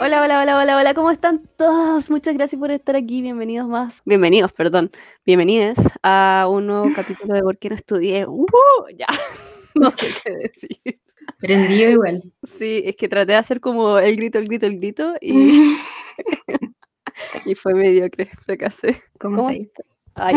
Hola, hola, hola, hola, hola, ¿cómo están todos? Muchas gracias por estar aquí, bienvenidos más, bienvenidos, perdón, bienvenidos a un nuevo capítulo de ¿Por qué no estudié? ¡Uh! Ya, no sé qué decir. Prendido igual. Sí, es que traté de hacer como el grito, el grito, el grito y, y fue mediocre, fracasé. ¿Cómo, ¿Cómo? Ay,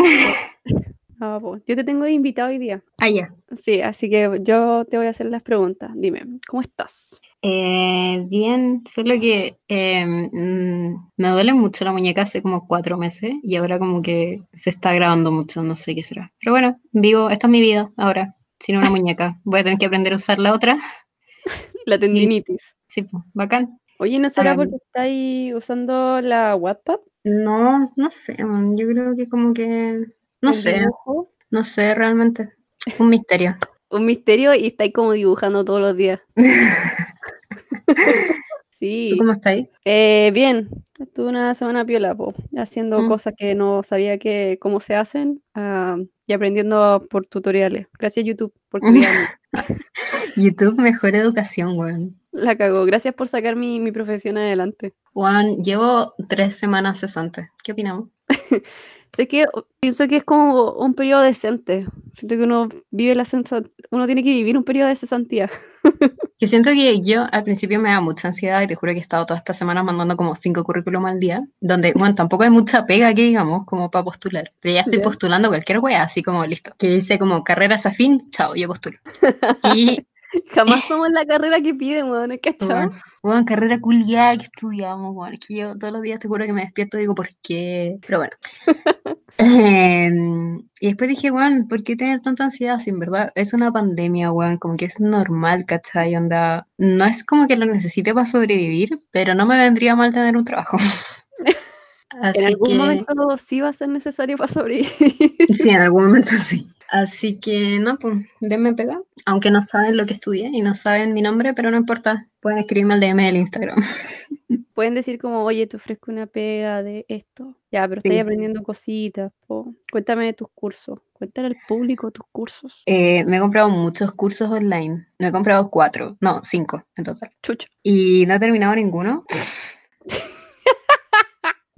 ah, po, yo te tengo de invitado hoy día. Ah, ya. Sí, así que yo te voy a hacer las preguntas. Dime, ¿cómo estás? Eh, bien, solo que eh, mm, me duele mucho la muñeca hace como cuatro meses y ahora como que se está grabando mucho, no sé qué será. Pero bueno, vivo, esta es mi vida ahora, sin una muñeca. Voy a tener que aprender a usar la otra. La tendinitis. Sí, pues, bacán. Oye, ¿no será porque estáis usando la Wattpad? No, no sé, yo creo que como que, no ¿El sé, dibujo? no sé realmente. Un misterio. Un misterio y estáis como dibujando todos los días. Sí, ¿Tú cómo estáis? Eh, bien, estuve una semana piola, po, haciendo Mm. cosas que no sabía que cómo se hacen ah, y aprendiendo por tutoriales. Gracias YouTube por criarme. YouTube, mejor educación, weón. La cagó. Gracias por sacar mi, mi profesión adelante. Juan, llevo tres semanas cesantes. ¿Qué opinamos? Sé que pienso que es como un periodo decente. Siento que uno vive la sensa- uno tiene que vivir un periodo de cesantía. Que siento que yo al principio me da mucha ansiedad y te juro que he estado todas estas semanas mandando como cinco currículum al día, donde, bueno, tampoco hay mucha pega que digamos como para postular. Pero ya estoy Ya. postulando cualquier wea, así como listo. Que dice como carreras afín, chao, yo postulo. Y, Jamás somos la carrera que piden, weón, ¿es cachado? bueno, carrera culiada que estudiamos, bueno, es que yo todos los días te juro que me despierto y digo, ¿por qué? Pero bueno. Em, y después dije, weón, ¿por qué tener tanta ansiedad? Si en verdad es una pandemia, weón, como que es normal, ¿cachai? Onda, no es como que lo necesite para sobrevivir, pero no me vendría mal tener un trabajo. Así En algún que, momento sí va a ser necesario para sobrevivir. sí, en algún momento sí. Así que, no, pues, denme pega. Aunque no saben lo que estudié y no saben mi nombre, pero no importa. Pueden escribirme al DM del Instagram. Pueden decir como, oye, te ofrezco una pega de esto. Ya, pero Sí. estáis aprendiendo cositas. po. Cuéntame de tus cursos. Cuéntale al público tus cursos. Eh, me he comprado muchos cursos online. Me he comprado cuatro, no, cinco en total. Chucha. Y no he terminado ninguno.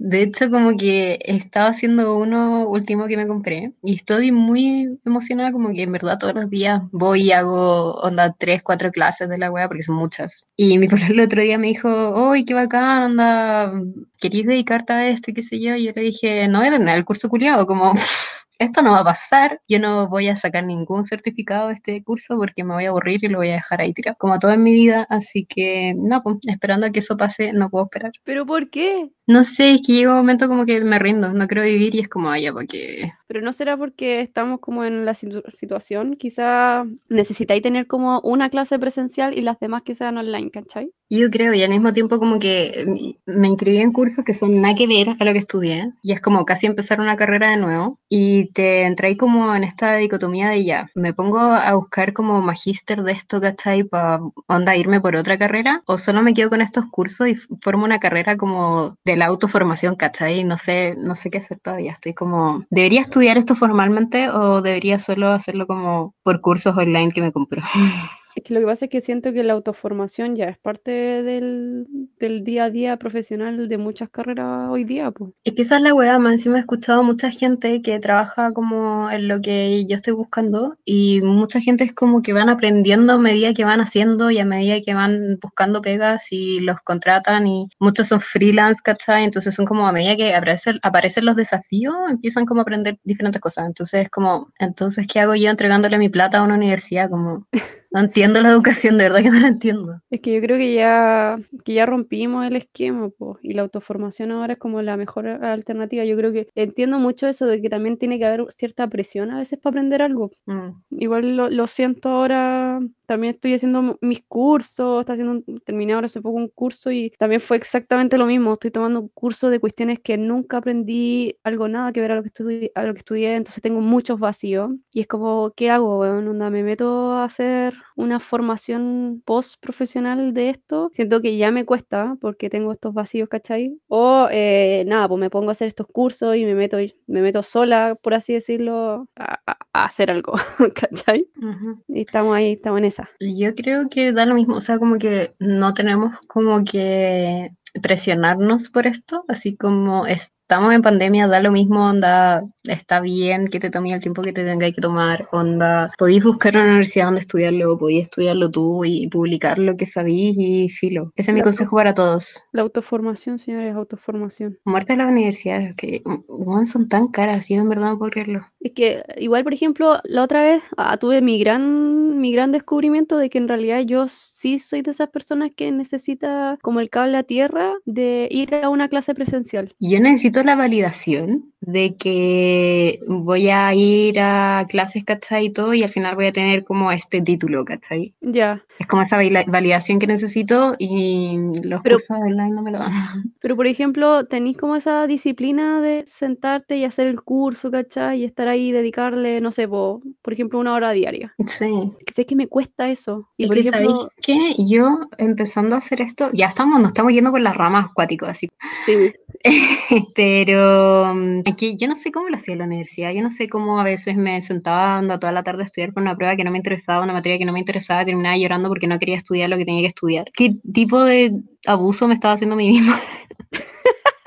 De hecho, como que he estado haciendo uno último que me compré y estoy muy emocionada, como que en verdad todos los días voy y hago onda tres, cuatro clases de la wea porque son muchas. Y mi pololo el otro día me dijo, ¡Uy, qué bacán, onda! ¿Querías dedicarte a esto y qué sé yo? Y yo le dije, no voy a el curso culiado, como esto no va a pasar, yo no voy a sacar ningún certificado de este curso porque me voy a aburrir y lo voy a dejar ahí tirado, como todo en mi vida, así que no, pues, esperando a que eso pase, no puedo esperar. ¿Pero por qué? No sé, es que llega un momento como que me rindo, no quiero vivir y es como, ay, ya, porque... Pero no será porque estamos como en la situ- situación. Quizá necesitáis tener como una clase presencial y las demás que sean online, ¿cachai? Yo creo, y al mismo tiempo como que mm, me inscribí en cursos que son nada que ver a lo que estudié, y es como casi empezar una carrera de nuevo, y te entráis como en esta dicotomía de ya, me pongo a buscar como magíster de esto, ¿cachai? Para onda irme por otra carrera, o solo me quedo con estos cursos y formo una carrera como de la autoformación, ¿cachai? No sé, no sé qué hacer todavía, estoy como, ¿debería estudiar esto formalmente o debería solo hacerlo como por cursos online que me compro? Es que lo que pasa es que siento que la autoformación ya es parte del, del día a día profesional de muchas carreras hoy día, pues. Es que esa es la weá, más encima he escuchado mucha gente que trabaja como en lo que yo estoy buscando y mucha gente es como que van aprendiendo a medida que van haciendo y a medida que van buscando pegas y los contratan y muchos son freelance, ¿cachai? Entonces son como a medida que aparecen, aparecen los desafíos, empiezan como a aprender diferentes cosas. Entonces es como, entonces, ¿qué hago yo entregándole mi plata a una universidad? Como, no entiendo la educación, de verdad que no la entiendo. Es que yo creo que ya, que ya rompimos el esquema, pues, y la autoformación ahora es como la mejor alternativa. Yo creo que entiendo mucho eso de que también tiene que haber cierta presión a veces para aprender algo. Mm. Igual lo, lo siento ahora, también estoy haciendo mis cursos, está haciendo un- terminé ahora hace poco un curso y también fue exactamente lo mismo. Estoy tomando un curso de cuestiones que nunca aprendí, algo nada que ver a lo que estudié, a lo que estudié, entonces tengo muchos vacíos y es como, ¿qué hago? weón? Onda, me meto a hacer una formación post profesional de esto. Siento que ya me cuesta porque tengo estos vacíos, ¿cachai? O eh, nada, pues me pongo a hacer estos cursos y me meto, me meto sola, por así decirlo, a, a- hacer algo, ¿cachai? Ujú. Y estamos ahí, estamos en esa. Yo creo que da lo mismo, o sea, como que no tenemos como que presionarnos por esto, así como estamos en pandemia, da lo mismo, onda, está bien que te tomes el tiempo que te tengáis que tomar, onda, podéis buscar una universidad donde estudiarlo, podéis estudiarlo tú y publicar lo que sabéis y filo. Ese es mi Claro. consejo para todos. La autoformación, señores, autoformación. Muerte de las universidades, que weón, son tan caras, yo en verdad no puedo creerlo. Es que igual, por ejemplo, la otra vez ah, tuve mi gran, mi gran descubrimiento de que en realidad yo sí soy de esas personas que necesita como el cable a tierra de ir a una clase presencial. Yo necesito la validación de que voy a ir a clases, ¿cachai? Y todo, y al final voy a tener como este título, ¿cachai? Ya. Es como esa vali- validación que necesito y los Pero- cursos online no me lo dan. Pero, por ejemplo, tenéis como esa disciplina de sentarte y hacer el curso, ¿cachai? Y estar ahí y dedicarle, no sé, po, por ejemplo, una hora diaria. Sí. Que sé que me cuesta eso. Y por que, ejemplo, ¿sabéis qué? Yo empezando a hacer esto, ya estamos, nos estamos yendo por las ramas acuáticos, así. sí, Pero mm, aquí yo no sé cómo lo hacía en la universidad, yo no sé cómo a veces me sentaba anda, toda la tarde a estudiar por una prueba que no me interesaba, una materia que no me interesaba, terminaba llorando porque no quería estudiar lo que tenía que estudiar. ¿Qué tipo de abuso me estaba haciendo a mí misma?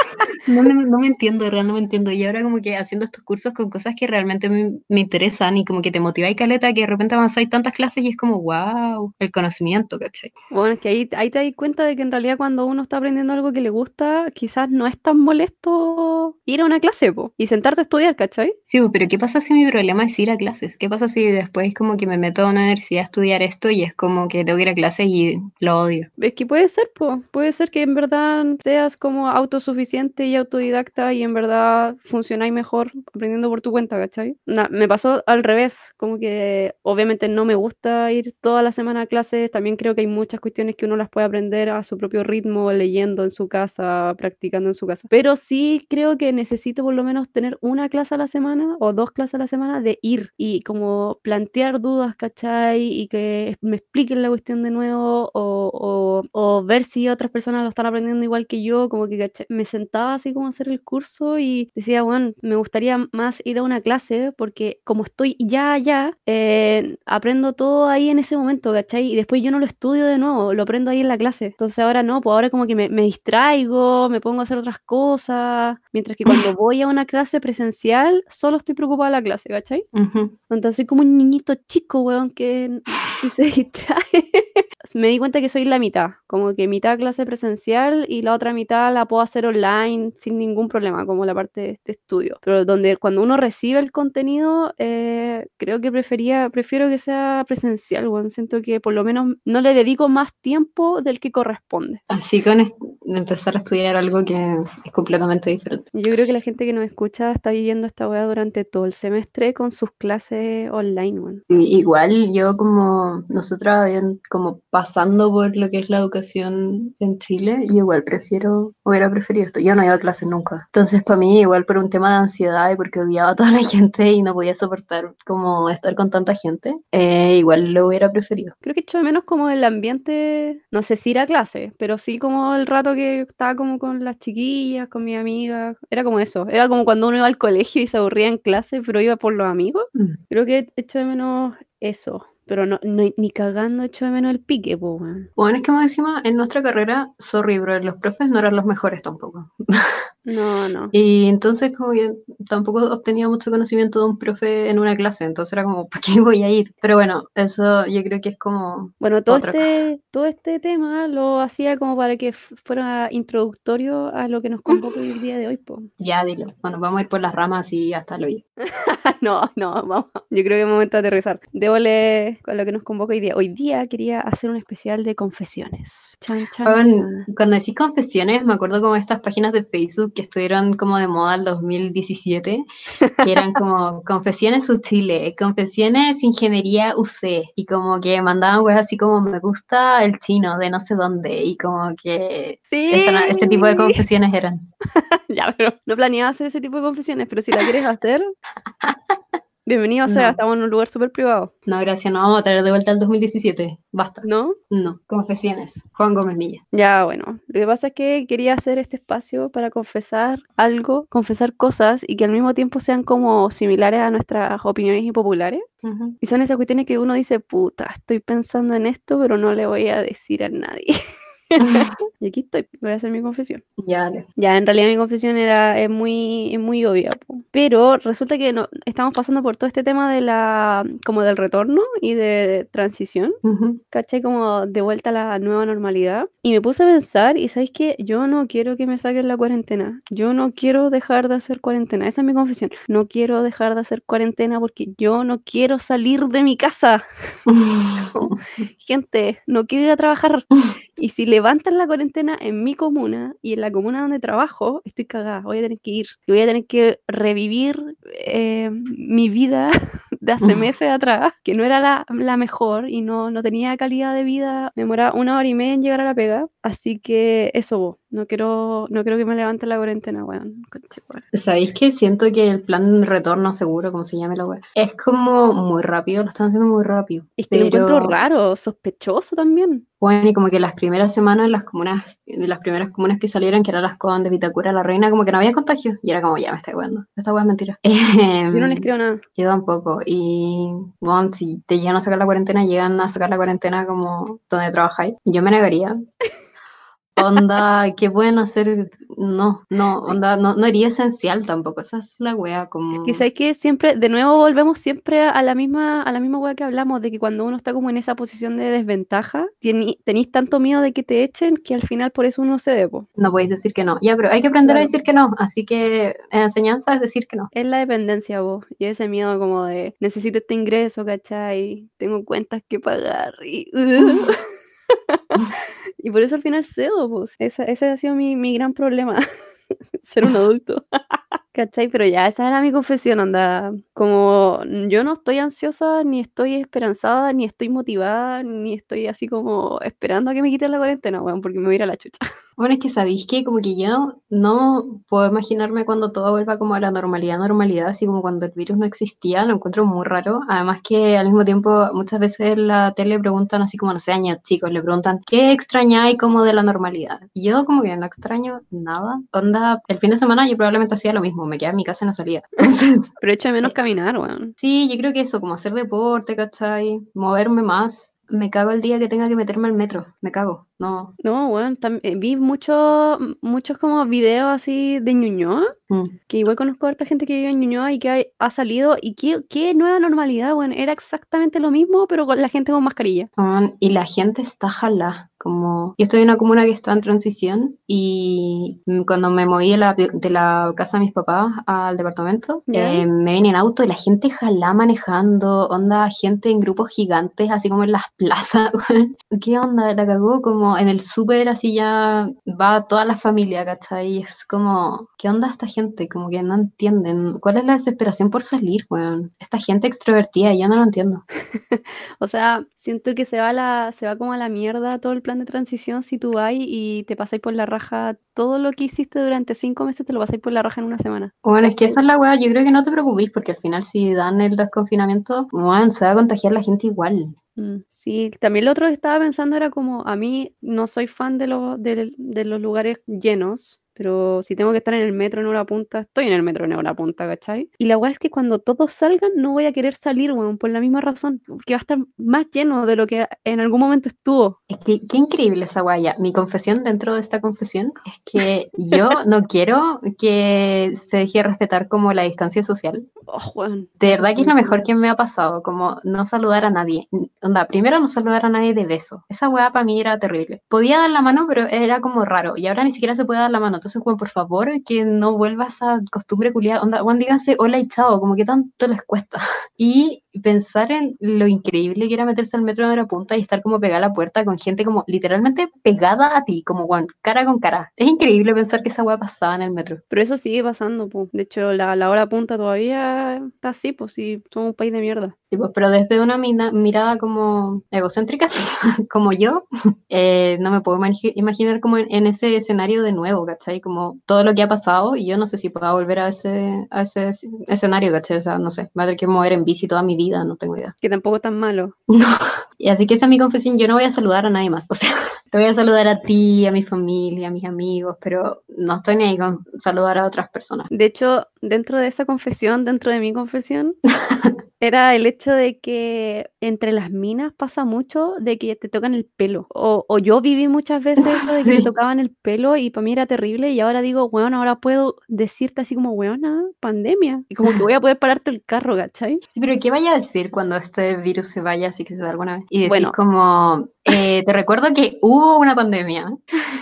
No, me- no me entiendo, real, no me entiendo. Y ahora como que haciendo estos cursos con cosas que realmente me, me interesan y como que te motiva y caleta, que de repente avanzáis tantas clases y es como, wow, el conocimiento, ¿cachai? bueno, es que ahí, ahí te das cuenta de que en realidad cuando uno está aprendiendo algo que le gusta, quizás no es tan molesto ir a una clase, po, y sentarte a estudiar, ¿cachai? Sí, pero ¿qué pasa si mi problema es ir a clases? ¿Qué pasa si después como que me meto a una universidad a estudiar esto y es como que tengo que ir a clases y lo odio? Es que puede ser, po. puede ser que en verdad seas como autosuficiente y autodidacta y en verdad funcionáis mejor aprendiendo por tu cuenta, ¿cachai? Me pasó al revés, como que obviamente no me gusta ir toda la semana a clases, también creo que hay muchas cuestiones que uno las puede aprender a su propio ritmo, leyendo en su casa, practicando en su casa, pero sí creo que necesito por lo menos tener una clase a la semana o dos clases a la semana de ir y como plantear dudas, ¿cachai? Y que me expliquen la cuestión de nuevo o, o- o ver si otras personas lo están aprendiendo igual que yo, como que ¿cachai? me sentaba así como hacer el curso y decía, bueno, me gustaría más ir a una clase porque como estoy ya allá, eh, aprendo todo ahí en ese momento, ¿cachai? Y después yo no lo estudio de nuevo, lo aprendo ahí en la clase. Entonces ahora no, pues ahora como que me, me distraigo, me pongo a hacer otras cosas, mientras que cuando voy a una clase presencial, solo estoy preocupada de la clase, ¿cachai? Ujú. Entonces soy como un niñito chico, weón, que se distrae. Me di cuenta que soy la mitad, como que mitad clase presencial y la otra mitad la puedo hacer online sin ningún problema, como la parte de, de estudio. Pero donde cuando uno recibe el contenido, eh, creo que prefería, prefiero que sea presencial, weón. Siento que por lo menos no le dedico más tiempo del que corresponde. Así con empezar a estudiar algo que es completamente diferente. Yo creo que la gente que nos escucha está viviendo esta weá durante todo el semestre con sus clases online. Y Igual yo como nosotros como pasando por lo que es la educación en Chile, y igual prefiero, hubiera preferido esto. Yo no iba a clases nunca. Entonces para mí igual por un tema de ansiedad y porque odiaba a toda la gente y no podía soportar como estar con tanta gente, eh, igual lo hubiera preferido. Creo que echo de menos como el ambiente, no sé si ir a clase, pero sí como el rato que estaba como con las chiquillas, con mis amigas. Era como eso. Era como cuando uno iba al colegio y se aburría en clase, pero iba por los amigos. Mm. Creo que echo de menos eso. Pero no, no- ni cagando echo de menos el pique, po. Bueno, es que más encima en nuestra carrera, sorry, los profes no eran los mejores tampoco. No, no. Y entonces como que tampoco obtenía mucho conocimiento de un profe en una clase, entonces era como, ¿para qué voy a ir? Pero bueno, eso yo creo que es como, Bueno, todo Otra este, todo este tema lo hacía como para que fuera introductorio a lo que nos convoca hoy el día de hoy, po. ya dilo, bueno, vamos a ir por las ramas y hasta lo oí. No, no, vamos. Yo creo que es momento de aterrizar. Débole con lo que nos convoca hoy día. Hoy día quería hacer un especial de confesiones. Chan, chan, Bueno, chan. cuando decís confesiones, me acuerdo como estas páginas de Facebook que estuvieron como de moda el 2017, que eran como confesiones Chile, confesiones ingeniería UC, y como que mandaban cosas así como me gusta el chino de no sé dónde, y como que Sí. este tipo de confesiones eran. Ya, pero no planeaba hacer ese tipo de confesiones, pero si la quieres hacer, Bienvenido, o sea, No. estamos en un lugar súper privado, No, gracias, no vamos a traer de vuelta al 2017. Basta. ¿no? No, confesiones. Juan Gómez Milla. Ya, bueno, lo que pasa es que quería hacer este espacio para confesar algo, confesar cosas y que al mismo tiempo sean como similares a nuestras opiniones impopulares. Ujú. Y son esas cuestiones que uno dice, puta, estoy pensando en esto, pero no le voy a decir a nadie. y aquí estoy, voy a hacer mi confesión. ya, dale. Ya, en realidad mi confesión era es muy, es muy obvia, po. pero resulta que no, estamos pasando por todo este tema de la, como del retorno y de transición, Ujú. ¿cachai? Como de vuelta a la nueva normalidad. Y me puse a pensar, y ¿sabéis qué? Yo no quiero que me saquen la cuarentena. Yo no quiero dejar de hacer cuarentena. Esa es mi confesión. No quiero dejar de hacer cuarentena porque yo no quiero salir de mi casa. Gente, no quiero ir a trabajar. Y si levantan la cuarentena en mi comuna y en la comuna donde trabajo, estoy cagada. Voy a tener que ir. Y voy a tener que revivir eh, mi vida de hace meses atrás, que no era la, la mejor y no, no tenía calidad de vida. Me demoraba una hora y media en llegar a la pega. Así que eso, bo. no quiero, no quiero que me levanten la cuarentena, weón. Weón. ¿Sabéis que siento que el plan de retorno seguro, como se llame la web, es como muy rápido, lo están haciendo muy rápido. Es que lo encuentro Pero- raro, sospechoso también. Bueno, y como que las primeras semanas, las comunas, las primeras comunas que salieron, que eran las Condes, Vitacura, La Reina, como que no había contagio. Y era como, ya me estoy jugando. Esta weá es mentira. Yo no les creo nada. Yo tampoco. Y bueno, si te llegan a sacar la cuarentena, llegan a sacar la cuarentena como donde trabajáis. Yo me negaría. Onda, ¿qué pueden hacer? No, no, onda, no, no sería esencial tampoco. Esa es la wea, como. Que sabes que siempre, de nuevo volvemos siempre a la misma, a la misma hueá que hablamos, de que cuando uno está como en esa posición de desventaja, tenéis tanto miedo de que te echen que al final por eso uno se debo. No podéis decir que no. Ya, pero hay que aprender a decir que no. Así que en enseñanza es decir que no. Es la dependencia, vos, y ese miedo como de necesito este ingreso, ¿cachai? Tengo cuentas que pagar y... y por eso al final cedo, pues. Esa- ese ha sido mi, mi gran problema, ser un adulto. ¿Cachai? Pero ya, esa era mi confesión, anda. Como yo no estoy ansiosa, ni estoy esperanzada, ni estoy motivada, ni estoy así como esperando a que me quiten la cuarentena, weón, porque me voy a ir a la chucha. Bueno, es que sabéis que como que yo no puedo imaginarme cuando todo vuelva como a la normalidad, normalidad, así como cuando el virus no existía, lo encuentro muy raro. Además que al mismo tiempo muchas veces en la tele preguntan así como, no sé, años chicos, le preguntan, ¿qué extrañáis como de la normalidad? Y yo como que no extraño nada. Onda, el fin de semana yo probablemente hacía lo mismo, me quedaba en mi casa y no salía. Entonces, Pero echo de menos caminar, weón. sí, yo creo que eso, como hacer deporte, ¿cachai? Moverme más. Me cago el día que tenga que meterme al metro, me cago. No. No, tam- eh, vi muchos muchos como videos así de Ñuñoa, Mm. que igual conozco a harta gente que vive en Ñuñoa y que ha salido, y qué, qué nueva normalidad, weón, era exactamente lo mismo, pero con la gente con mascarilla. Y la gente está jalá, como... Yo estoy en una comuna que está en transición y mm, cuando me moví de la, de la casa de mis papás al departamento, eh, me vine en auto y la gente jalá manejando, onda, gente en grupos gigantes, así como en las plazas. ¿Qué onda? La cagó como en el súper, así ya va toda la familia, ¿cachai? Y es como, ¿qué onda esta gente? Como que no entienden. ¿Cuál es la desesperación por salir, weón? Esta gente extrovertida, yo no lo entiendo. O sea, siento que se va la, se va como a la mierda todo el plan de transición si tú vas y te pasáis por la raja todo lo que hiciste durante cinco meses, te lo pasáis por la raja en una semana. Bueno, es que esa es la weá, yo creo que no te preocupes porque al final si dan el desconfinamiento, bueno, se va a contagiar la gente igual. Mm, Sí, también lo otro que estaba pensando era como, a mí no soy fan de de, de los lugares llenos, pero si tengo que estar en el metro en hora punta, estoy en el metro en hora punta, ¿cachai? Y la weá es que cuando todos salgan no voy a querer salir, weón, por la misma razón, que va a estar más lleno de lo que en algún momento estuvo. Es que qué increíble esa weá ya. Mi confesión dentro de esta confesión es que yo no quiero que se deje de respetar como la distancia social. Oh, weón, De verdad que es lo mejor que me ha pasado, como no saludar a nadie. Onda, primero no saludar a nadie de beso. Esa weá para mí era terrible. Podía dar la mano, pero era como raro. Y ahora ni siquiera se puede dar la mano. Entonces, weón, por favor, que no vuelva esa costumbre culiada. Weón, díganse hola y chao, como que tanto les cuesta. Y pensar en lo increíble que era meterse al metro de la punta y estar como pegada a la puerta con gente como literalmente pegada a ti, como, weón, cara con cara. Es increíble pensar que esa weá pasaba en el metro. Pero eso sigue pasando, po. De hecho, la, la hora punta todavía está así, pues sí, somos un país de mierda. Sí, pues, pero desde una mina- mirada como egocéntrica, como yo, eh, no me puedo imagi- imaginar como en, en ese escenario de nuevo, ¿cachai? Como todo lo que ha pasado y yo no sé si pueda volver a ese, a ese es- escenario, ¿cachai? O sea, no sé, va a tener que mover en bici toda mi vida, no tengo idea. Que tampoco tan malo. Y así que esa es mi confesión, yo no voy a saludar a nadie más, o sea, te voy a saludar a ti, a mi familia, a mis amigos, pero no estoy ni ahí con saludar a otras personas. De hecho, dentro de esa confesión, dentro de mi confesión, era el hecho de que entre las minas pasa mucho de que te tocan el pelo. O, o yo viví muchas veces eso de que Sí. te tocaban el pelo y para mí era terrible y ahora digo, weón, ahora puedo decirte así como, weona, pandemia. Y como que voy a poder pararte el carro, ¿cachai? Sí, pero ¿qué vaya a decir cuando este virus se vaya, así que se va alguna vez? Y decís Bueno. como, eh, te recuerdo que hubo una pandemia.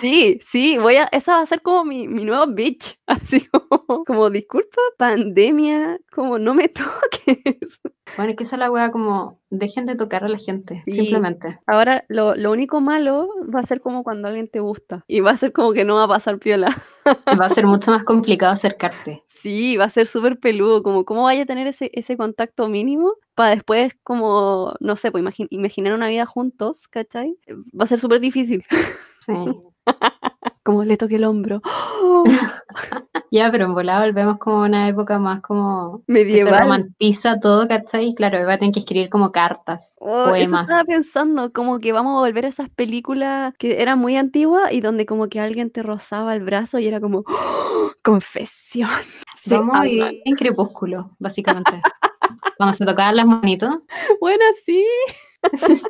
Sí, sí, voy a, esa va a ser como mi, mi nuevo bitch. Así como, como, disculpa, pandemia, como no me toques. Bueno, es que esa es la wea como, dejen de tocar a la gente, Sí. simplemente. Ahora, lo, lo único malo va a ser como cuando alguien te gusta. Y va a ser como que no va a pasar piola. Va a ser mucho más complicado acercarte. Sí, va a ser súper peludo. Como, ¿cómo vaya a tener ese, ese contacto mínimo para después, como, no sé, pues imagi- imaginar una vida juntos, ¿cachai? Va a ser súper difícil. Sí. Como le toque el hombro. Ya, pero en volada volvemos como a una época más como que se Medieval. romantiza todo, ¿cachai? Y claro, va a tener que escribir como cartas, Oh, eso poemas. estaba pensando, como que vamos a volver a esas películas que eran muy antiguas y donde como que alguien te rozaba el brazo y era como ¡Oh! confesión. Vamos a vivir en crepúsculo, básicamente. Cuando se tocaban las manitos. Buena, sí.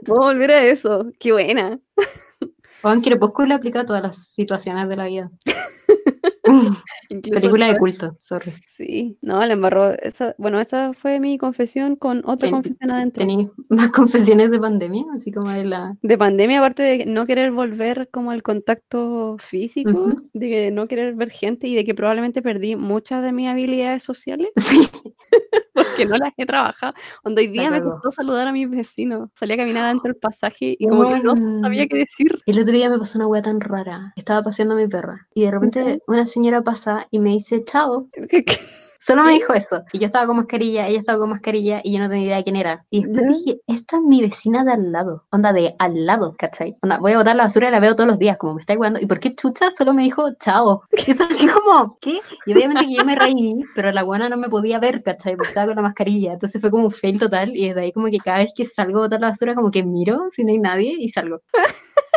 Vamos a volver a eso. Qué buena. En crepúsculo aplica a todas las situaciones de la vida. Película de culto, sorry. Sí, no, la embarró. Esa, bueno, esa fue mi confesión con otra confesión adentro. ¿Tenéis más confesiones de pandemia? Así como de la... De pandemia, aparte de no querer volver como al contacto físico, Ujú. de que no querer ver gente y de que probablemente perdí muchas de mis habilidades sociales Sí. porque no las he trabajado. Cuando hoy día me costó saludar a mis vecinos. Salí a caminar adentro del pasaje y como que no sabía qué decir. El otro día me pasó una wea tan rara. Estaba paseando a mi perra y de repente una señora pasa y me dice chao. Solo me dijo eso. Y yo estaba con mascarilla, ella estaba con mascarilla y yo no tenía idea de quién era. Y después dije, esta es mi vecina de al lado. Onda de al lado, ¿cachai? Onda, voy a botar la basura y la veo todos los días, como me está jugando. ¿Y por qué chucha solo me dijo chao? Y estaba así como, ¿qué? Y obviamente que yo me reí, pero la buena no me podía ver, ¿cachai? Porque estaba con la mascarilla. Entonces fue como un fail total. Y desde ahí como que cada vez que salgo a botar la basura, como que miro si no hay nadie y salgo.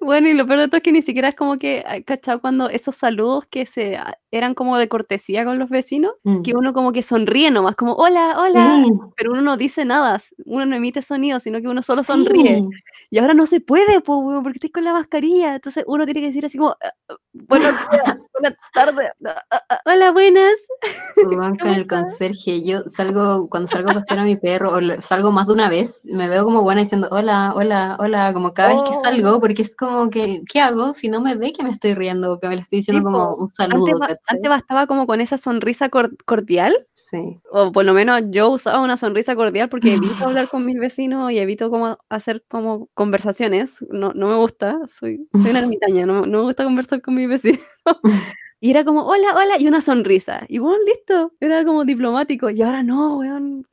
Bueno, y lo peor de todo es que ni siquiera es como que, ay, ¿cachao? Cuando esos saludos que se ah, eran como de cortesía con los vecinos, Mm. que uno como que sonríe nomás, como hola, hola, Sí, pero uno no dice nada, uno no emite sonido, sino que uno solo sonríe. sí. Y ahora no se puede, po, porque estoy con la mascarilla. Entonces uno tiene que decir así como, "Ah, ah, buenas tardes, ah, hola, buenas. Weón, con el conserje, yo salgo, cuando salgo a pasear a mi perro, o salgo más de una vez, me veo como buena diciendo hola, hola, hola, como cada vez que Oh. salgo, porque es como que, ¿qué hago si no me ve que me estoy riendo que me le estoy diciendo Sí, como po. un saludo, Antes, antes bastaba como con esa sonrisa cor- cordial, Sí. o por lo menos yo usaba una sonrisa cordial porque evito hablar con mis vecinos y evito como hacer como conversaciones. No, no me gusta, soy, soy una ermitaña, no, no me gusta conversar con mis vecinos. Y era como, hola, hola, y una sonrisa. Y bueno, listo, era como diplomático. Y ahora no, weón.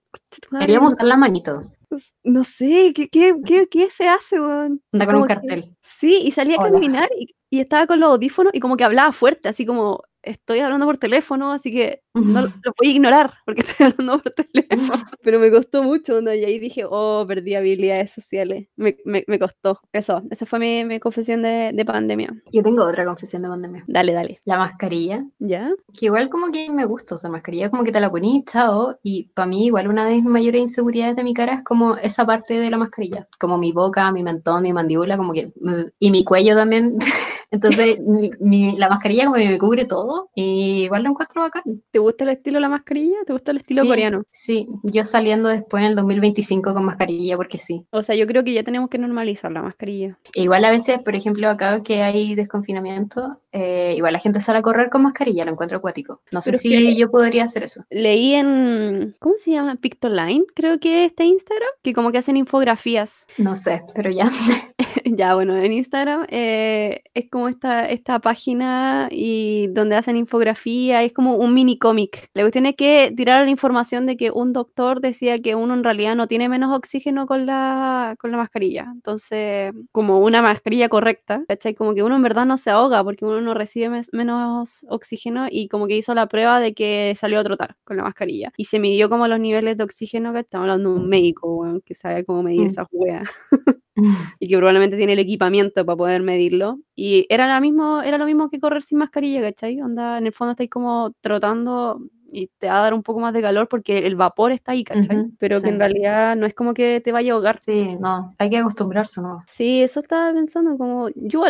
Queríamos usar la manito, no, no sé, ¿qué, qué, qué, qué se hace, weón? anda con un que- cartel. Sí, y salía a Hola. caminar y, y estaba con los audífonos y como que hablaba fuerte, así como estoy hablando por teléfono, así que no lo, voy a ignorar porque estoy hablando por teléfono. Pero me costó mucho, ¿no? Y ahí dije, oh, perdí habilidades sociales. Me, me, me costó. Eso, esa fue mi, mi confesión de, de pandemia. Yo tengo otra confesión de pandemia. Dale, dale. La mascarilla, ¿Ya? que igual como que me gusta usar mascarilla, como que te la ponís, chao, y para mí igual una de mis mayores inseguridades de mi cara es como esa parte de la mascarilla, como mi boca, mi mentón, mi mandíbula, como que, mm, y mi cuello también, entonces mi, mi- la mascarilla como que me cubre todo, y igual lo encuentro bacán. ¿Te gusta el estilo de la mascarilla? ¿Te gusta el estilo Sí, coreano? Sí, yo saliendo después en el 2025 con mascarilla, porque sí. O sea, yo creo que ya tenemos que normalizar la mascarilla. Igual a veces, por ejemplo, acá que hay desconfinamiento, eh, igual la gente sale a correr con mascarilla, lo encuentro acuático. No sé Pero si que- yo podría hacer eso. Leí en, ¿cómo se llama? Pictoline, creo que este Instagram, que como que hacen infografías No sé, pero ya. Ya, bueno, en Instagram eh, es como esta, esta página y donde hacen infografía, es como un mini cómic. La cuestión es que tiraron la información de que un doctor decía que uno en realidad no tiene menos oxígeno con la, con la mascarilla. Entonces, como una mascarilla correcta, ¿cachai? Como que uno en verdad no se ahoga porque uno no recibe mes- menos oxígeno y como que hizo la prueba de que salió a trotar con la mascarilla. Y se midió como los niveles de oxígeno, que estamos hablando de un médico, weón, que sabe cómo medir Mm. esas weas y que probablemente tiene el equipamiento para poder medirlo. Y era, la mismo, era lo mismo que correr sin mascarilla, ¿cachai? Onda, en el fondo estáis como trotando y te va a dar un poco más de calor porque el vapor está ahí, ¿cachai? Ujú, Pero que sí. en realidad no es como que te vaya a ahogar. Sí, no, hay que acostumbrarse, ¿no? Sí, eso estaba pensando, como yo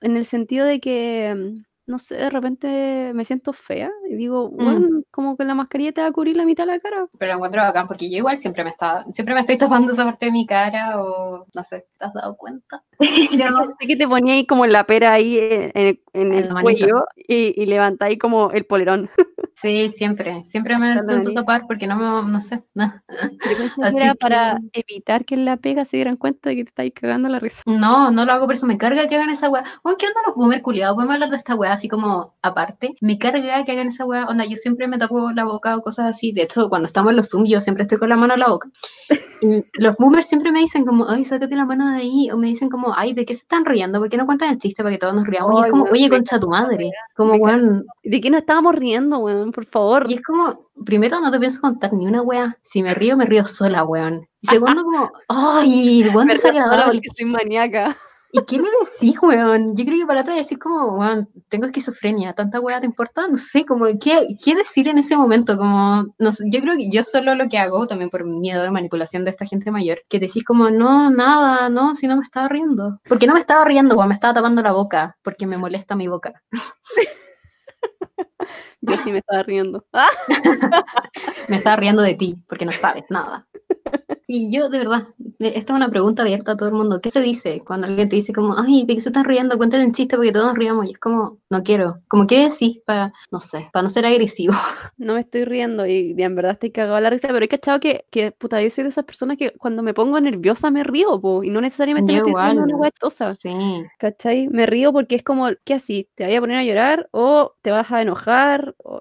en el sentido de que, mm, no sé, de repente me siento fea y digo, Mm. bueno, como que la mascarilla te va a cubrir la mitad de la cara. Pero lo encuentro bacán porque yo igual siempre me estaba, siempre me estoy tapando esa parte de mi cara o no sé, ¿te has dado cuenta? Pero- Sé que te ponía ahí como la pera ahí en, en el, en En el manita. cuello y, y levantáis como el polerón. sí, siempre, siempre me intento tapar porque no me, no sé, no. Que era para evitar que en la pega se dieran cuenta de que te estáis cagando la risa. No, no lo hago, por eso me carga que hagan esa weá. Bueno, ¿qué onda los boomer culiados? Podemos hablar de esta weá así como aparte. Me carga que hagan esa weá. Onda, yo siempre me tapo la boca o cosas así. De hecho, cuando estamos en los Zoom, yo siempre estoy con la mano en la boca. Los boomers siempre me dicen como, ay, sácate la mano de ahí. O me dicen como, ay, ¿de qué se están riendo? ¿Por qué no cuentan el chiste para que todos nos riamos? y es como, oye, concha tu madre. Como, weón. ¿De qué nos estábamos riendo, weón? Por favor. Y es como, primero, no te pienso contar ni una weá. Si me río, me río sola, weón. Y segundo, como, ay, el weón desagradable. porque soy maníaca. ¿Y qué le decís, weón? Yo creo que para otra decir como, weón, tengo esquizofrenia, ¿tanta weá te importa? No sé, como, ¿qué, qué decir en ese momento? Como, no sé, yo creo que yo solo lo que hago, también por miedo de manipulación de esta gente mayor, que decís como, no, nada, no, si no me estaba riendo. Porque no me estaba riendo, weón, me estaba tapando la boca, porque me molesta mi boca. Yo sí me estaba riendo. Me estaba riendo de ti, porque no sabes nada. Y yo, de verdad, esta es una pregunta abierta a todo el mundo. ¿Qué se dice cuando alguien te dice como, ay, ¿de qué se están riendo? Cuéntale un chiste porque todos nos riamos. Y es como, no quiero. Como, ¿qué decís para, no sé, para no ser agresivo? No me estoy riendo y, y en verdad estoy cagado a la risa, pero he cachado que, que, puta, yo soy de esas personas que cuando me pongo nerviosa me río, po, y no necesariamente Yo me estoy igual. riendo de una wea chistosa. Sí. ¿Cachai? Me río porque es como, ¿qué así? ¿Te vaya a poner a llorar o te vas a enojar?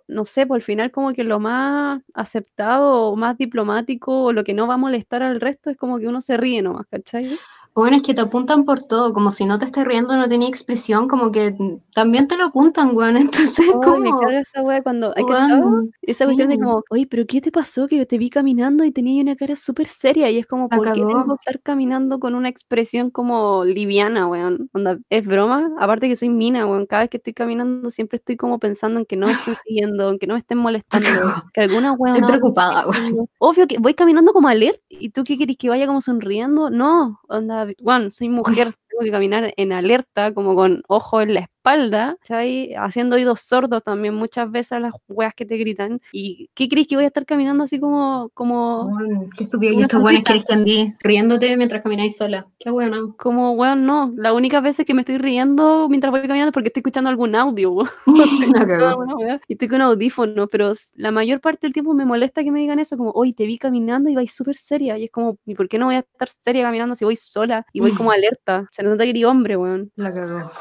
No sé, por al final como que lo más aceptado o más diplomático o lo que no va a molestar al resto es como que uno se ríe nomás, ¿cachai? Bueno, es que te apuntan por todo, como si no te estés riendo, no tenía expresión, como que también te lo apuntan, weón. Entonces, me como, esa wea cuando hay weón, esa cuestión de como, oye, pero ¿qué te pasó? Que te vi caminando y tenía una cara súper seria y es como, ¿por qué tengo que estar caminando con una expresión como liviana, weón? Onda, ¿es broma? Aparte que soy mina, weón, cada vez que estoy caminando siempre estoy como pensando en que no me estén siguiendo, en que no me estén molestando, que alguna weón Estoy preocupada, weón. Obvio que voy caminando como alerta. ¿Y tú qué querés que vaya como sonriendo? No, onda, Juan, soy mujer, tengo que caminar en alerta, como con ojo en la espalda, ¿sabes? Haciendo oídos sordos también muchas veces a las weas que te gritan. ¿Y qué crees que voy a estar caminando así como, como, Weón, Qué estúpido. Y estos buenos que andí riéndote mientras camináis sola. Qué bueno. como, weón, no? Las únicas veces que me estoy riendo mientras voy caminando es porque estoy escuchando algún audio, weón. Wea, y estoy con audífono, pero la mayor parte del tiempo me molesta que me digan eso, como, hoy te vi caminando y vais súper seria, y es como, ¿y por qué no voy a estar seria caminando si voy sola y voy como alerta? Se nota que eres hombre, weón. La cagó.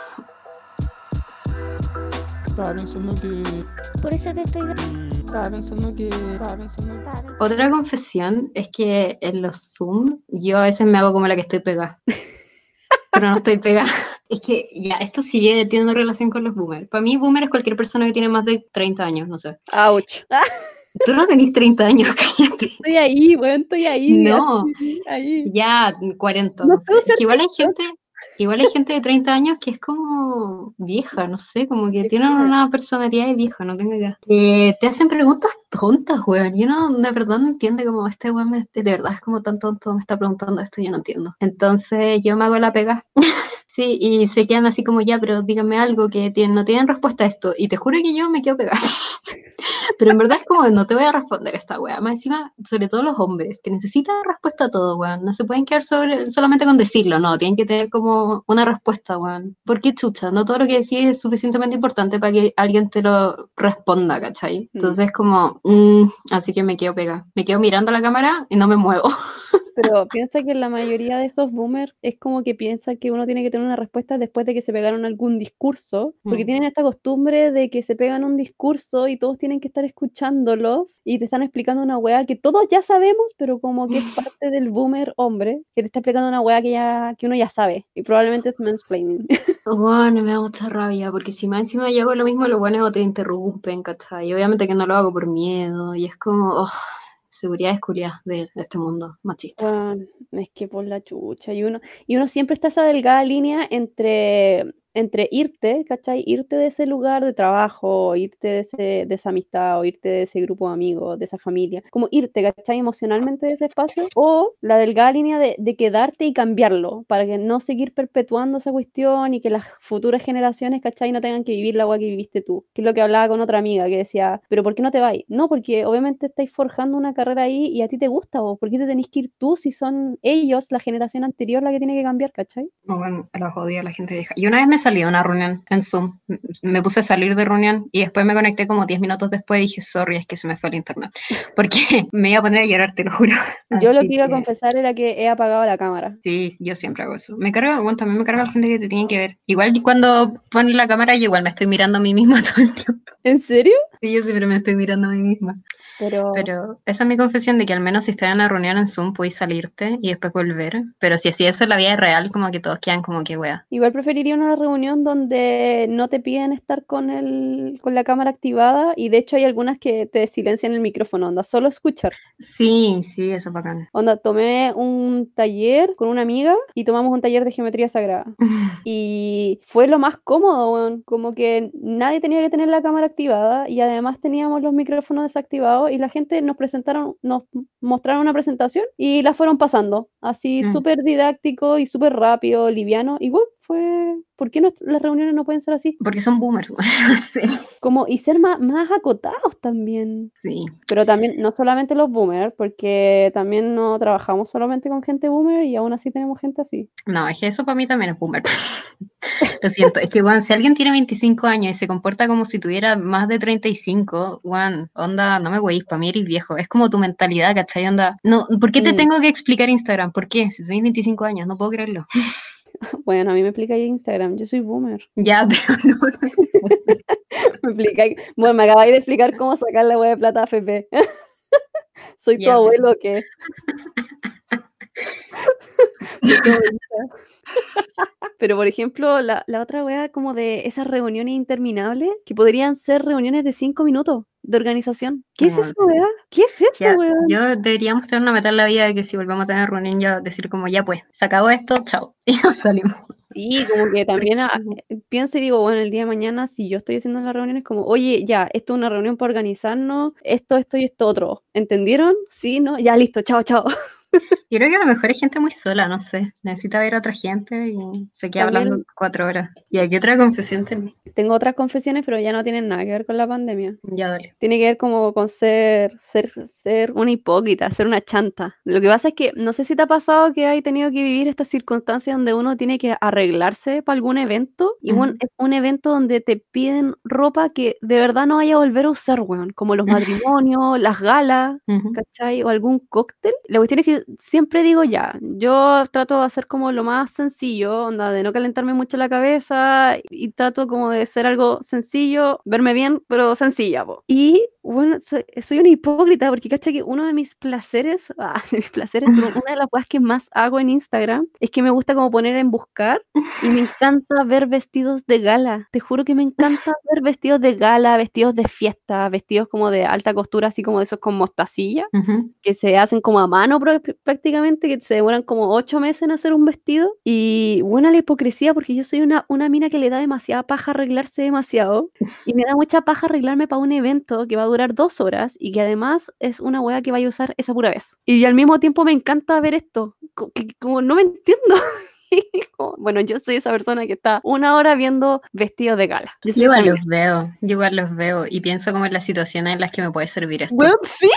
Estaba pensando que. Por eso te estoy dando. Estaba pensando que. Estaba pensando que. Otra confesión es que en los Zoom yo a veces me hago como la que estoy pegada. Pero no estoy pegada. Es que ya, esto sigue teniendo relación con los boomers. Para mí, boomer es cualquier persona que tiene más de 30 años, no sé. Ouch. Tú no tenés 30 años, cállate. Estoy ahí, weón, estoy ahí. No. así, ahí. Ya, 40, No no sé. puedo Es que ser igual hay gente, igual hay gente de 30 años que es como vieja, no sé, como que tienen una personalidad de vieja, no tengo idea. Que te hacen preguntas tontas, weón. Yo no, de verdad no entiendo como este weón de verdad es como tan tonto, me está preguntando esto, yo no entiendo. Entonces yo me hago la pega. Sí, y se quedan así como ya, pero díganme algo que tienen- no tienen respuesta a esto. Y te juro que yo me quedo pegada. Pero en verdad es como, no te voy a responder esta weá. Más encima, sobre todo los hombres, que necesitan respuesta a todo, weón. No se pueden quedar sobre, solamente con decirlo, no. Tienen que tener como una respuesta, weón. ¿Por qué chucha? No todo lo que decís es suficientemente importante para que alguien te lo responda, ¿cachai? Entonces como, mm, así que me quedo pegada. Me quedo mirando la cámara y no me muevo. pero piensa que la mayoría de esos boomers es como que piensa que uno tiene que tener una respuesta después de que se pegaron algún discurso, porque Mm. tienen esta costumbre de que se pegan un discurso y todos tienen que estar escuchándolos y te están explicando una weá que todos ya sabemos, pero como que es parte del boomer hombre, que te está explicando una weá que ya que uno ya sabe y probablemente es mansplaining. Bueno, me da mucha rabia, porque si más encima yo hago lo mismo, los buenos te interrumpen, ¿cachai? Y obviamente que no lo hago por miedo, y es como, oh, seguridad escuridad de este mundo machista. Es que por la chucha. Y uno, y uno siempre está esa delgada línea entre, entre irte, ¿cachai? Irte de ese lugar de trabajo, irte de, ese, de esa amistad, o irte de ese grupo de amigos, de esa familia. Como irte, ¿cachai? Emocionalmente de ese espacio. O la delgada línea de, de quedarte y cambiarlo, para que no seguir perpetuando esa cuestión y que las futuras generaciones, ¿cachai? No tengan que vivir la agua que viviste tú. Que es lo que hablaba con otra amiga que decía, pero ¿por qué no te vas? No, porque obviamente estáis forjando una carrera ahí y a ti te gusta vos. ¿Por qué te tenés que ir tú si son ellos, la generación anterior, la que tiene que cambiar, ¿cachai? No, Bueno, los odio la gente vieja. Y una vez me salí de una reunión en Zoom, me puse a salir de reunión y después me conecté como 10 minutos después y dije, sorry, es que se me fue el internet. Porque me iba a poner a llorar, te lo juro. Yo lo que iba a confesar era que he apagado la cámara. Sí, yo siempre hago eso. Me carga, bueno, también me carga la gente que te tiene que ver. Igual cuando ponen la cámara, yo igual me estoy mirando a mí misma todo el tiempo. ¿En serio? Sí, yo siempre me estoy mirando a mí misma. Pero, Pero esa es mi confesión de que al menos si estás en una reunión en Zoom puedes salirte y después volver. Pero si así eso en la vida real, como que todos quedan como que wea. igual preferiría una reunión donde no te piden estar con, el, con la cámara activada y de hecho hay algunas que te silencian el micrófono, onda, solo escuchar. Sí, sí, eso es bacán. Onda, tomé un taller con una amiga y tomamos un taller de geometría sagrada. Y fue lo más cómodo, weón. Como que nadie tenía que tener la cámara activada y además teníamos los micrófonos desactivados y la gente nos presentaron, nos mostraron una presentación y la fueron pasando. Así Mm. súper didáctico y súper rápido, liviano. Igual fue. ¿Por qué no- las reuniones no pueden ser así? Porque son boomers. sí. Como, y ser más, más acotados también. sí. Pero también, no solamente los boomers, porque también no trabajamos solamente con gente boomer y aún así tenemos gente así. No, es que eso para mí también es boomer. Lo siento, es que, Juan, si alguien tiene 25 años y se comporta como si tuviera más de 35, Juan, onda, no me güeyes, para mí eres viejo. Es como tu mentalidad, ¿cachai? Onda, no, ¿por qué te Mm. tengo que explicar Instagram? ¿Por qué? Si tenés 25 años, no puedo creerlo. Bueno, a mí me explica ahí Instagram, yo soy boomer. Ya, pero no. Me explica, bueno, me acabáis de explicar cómo sacar la web de plata AFP. soy tu Ya, abuelo que. Tu abuelita. Pero, por ejemplo, la, la otra wea como de esas reuniones interminables que podrían ser reuniones de cinco minutos de organización. ¿Qué es esa wea? ¿Qué es esa wea? yo deberíamos tener una meta en la vida de que si volvemos a tener reunión ya decir como ya pues, se acabó esto, chao. Y nos salimos. Sí, como que también eh, pienso y digo, bueno, el día de mañana, si yo estoy haciendo las reuniones, como, oye, ya, esto es una reunión para organizarnos, esto, esto y esto otro. ¿Entendieron? Sí, ¿no? Ya, listo, chao, chao. Yo creo que a lo mejor hay gente muy sola, no sé. Necesita ver a otra gente y se queda También- hablando cuatro horas. ¿Y aquí otra confesión tenés? Tengo otras confesiones, pero ya no tienen nada que ver con la pandemia. Ya, dale. Tiene que ver como con ser, ser, ser una hipócrita, ser una chanta. Lo que pasa es que no sé si te ha pasado que hay tenido que vivir estas circunstancias donde uno tiene que arreglarse para algún evento y bueno, Ujú. es un evento donde te piden ropa que de verdad no vaya a volver a usar, weón. Como los matrimonios, las galas, Ujú. ¿cachai? O algún cóctel. La cuestión es que siempre digo ya, yo trato de hacer como lo más sencillo, onda, de no calentarme mucho la cabeza y trato como de ser algo sencillo, verme bien, pero sencilla. Y bueno, soy, soy una hipócrita porque, ¿cachai? Que uno de mis placeres, ah, de mis placeres, una de las cosas que más hago en Instagram es que me gusta como poner en buscar y me encanta ver vestidos de gala. Te juro que me encanta ver vestidos de gala, vestidos de fiesta, vestidos como de alta costura, así como de esos con mostacilla, Ujú. que se hacen como a mano prá- prácticamente, que se demoran como ocho meses en hacer un vestido. Y buena la hipocresía, porque yo soy una, una mina que le da demasiada paja arreglarse demasiado. Y me da mucha paja arreglarme para un evento que va a durar dos horas y que además es una wea que vaya a usar esa pura vez. Y al mismo tiempo me encanta ver esto, que, como no me entiendo. Bueno, yo soy esa persona que está una hora viendo vestidos de gala. Yo igual los veo, yo igual los veo y pienso como en las situaciones en las que me puede servir esto. Sí.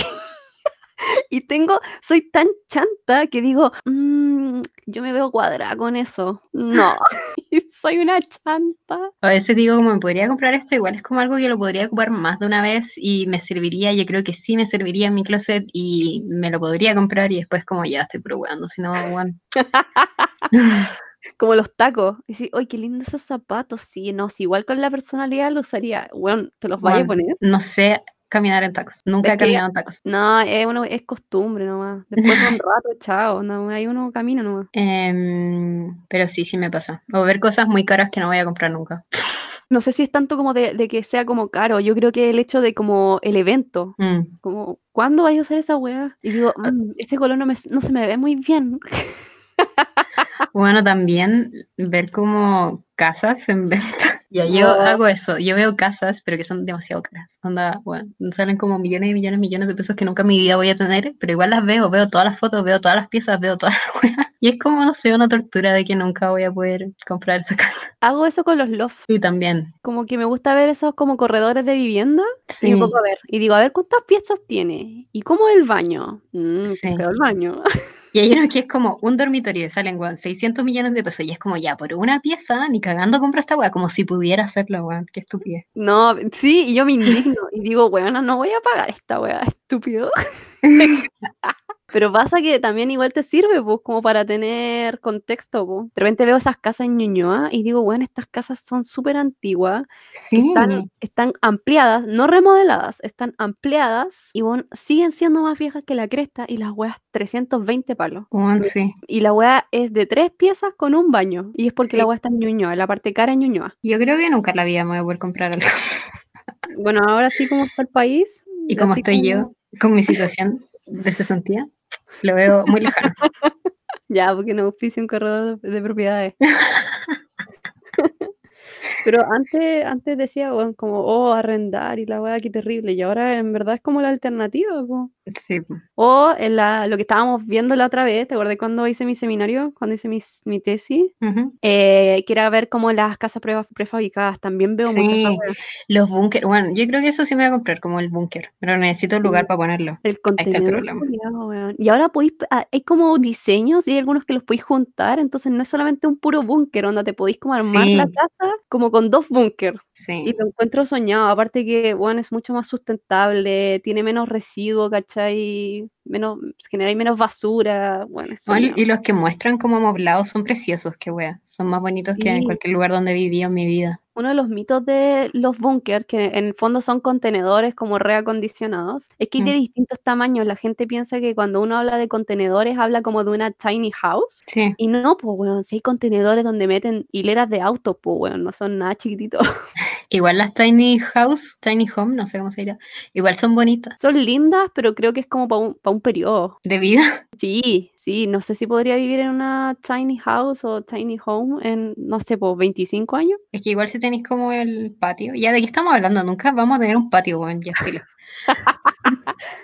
Y tengo, soy tan chanta que digo, "Mm, yo me veo cuadrada con eso. No. Soy una chanta. A veces digo, como me podría comprar esto, igual es como algo que lo podría ocupar más de una vez y me serviría, yo creo que sí me serviría en mi closet y me lo podría comprar y después como ya estoy probando, si no, bueno. Como los tacos. Y sí, ¡ay, qué lindos esos zapatos! Sí, no, si igual con la personalidad lo usaría. Bueno, ¿te los vaya a Bueno, poner? No sé caminar en tacos, nunca Es he que- caminado en tacos. No, es, uno, es costumbre nomás. Después de un rato, chao. No, ahí uno camina nomás. Em, pero sí, sí me pasa. O ver cosas muy caras que no voy a comprar nunca. No sé si es tanto como de, de que sea como caro. Yo creo que el hecho de como el evento. Mm. Como, ¿cuándo vais a usar esa weá? Y digo, "Mm, ese color no, me, no se me ve muy bien. Bueno, también ver como casas en venta. Ya, yo Oh. hago eso. Yo veo casas, pero que son demasiado caras. Onda, bueno, salen como millones y millones y millones de pesos que nunca en mi vida voy a tener, pero igual las veo, veo todas las fotos, veo todas las piezas, veo todas las weas. Y es como, no sé, una tortura de que nunca voy a poder comprar esa casa. Hago eso con los loft. Y también, Como que me gusta ver esos como corredores de vivienda y sí, me pongo a ver. Y digo, a ver cuántas piezas tiene. ¿Y cómo es el baño? Mm, Sí. el baño. Y hay uno que es como un dormitorio y salen, weón, 600 millones de pesos. Y es como, ya, por una pieza, ni cagando compro esta weá, como si pudiera hacerlo, weón. Qué estupidez. No, sí, y yo me indigno y digo, weona, no voy a pagar esta weá, estúpido. Pero pasa que también igual te sirve, pues, como para tener contexto, pues. De repente veo esas casas en Ñuñoa y digo, bueno, estas casas son súper antiguas, Sí, están, están ampliadas, no remodeladas, están ampliadas y bueno, siguen siendo más viejas que la cresta y las weas 320 palos. weón, sí. Y la wea es de tres piezas con un baño. Y es porque la Sí. wea está en Ñuñoa, la parte cara en Ñuñoa. Yo creo que nunca en la vida me voy a poder comprar algo. Bueno, ahora sí como está el país. Y como estoy yo con mi situación de cesantía, lo veo muy lejano. Ya, porque no auspicio un corredor de, de propiedades. Pero antes, antes decía, bueno, como, oh, arrendar y la weá, qué terrible. Y ahora en verdad es como la alternativa, po. Sí. O en la, lo que estábamos viendo la otra vez, ¿te acuerdas cuando hice mi seminario? Cuando hice mis- mi tesis. Eh, que era ver como las casas pre- prefabricadas. También veo muchas Sí, weá. los búnker, bueno, yo creo que eso sí me voy a comprar, como el búnker, pero necesito un lugar para ponerlo. El está el contenedor. problema. Y ahora podéis, ah, hay como diseños y hay algunos que los podéis juntar, entonces no es solamente un puro búnker, onda, te podéis como armar la casa como con dos búnkers. Y lo encuentro soñado, aparte que, bueno, es mucho más sustentable, tiene menos residuos, ¿cachai? Menos, generáis menos basura, bueno, es Bueno, soñado. y los que muestran como amoblados son preciosos, qué wea, son más bonitos que en Sí. cualquier lugar donde vivido en mi vida. Uno de los mitos de los búnkers, que en el fondo son contenedores como reacondicionados, es que hay de Mm. distintos tamaños. La gente piensa que cuando uno habla de contenedores, habla como de una tiny house. Sí, Y no, pues, weón, si hay contenedores donde meten hileras de autos, pues, weón, no son nada chiquititos. igual las tiny house, tiny home, no sé cómo se dirá, igual son bonitas, Son lindas, pero creo que es como para un, pa' un periodo. de vida. Sí, sí, no sé si podría vivir en una tiny house o tiny home en, no sé, por 25 años. Es que igual si tenéis como el patio, ya de qué estamos hablando, nunca vamos a tener un patio, weón, ya filo.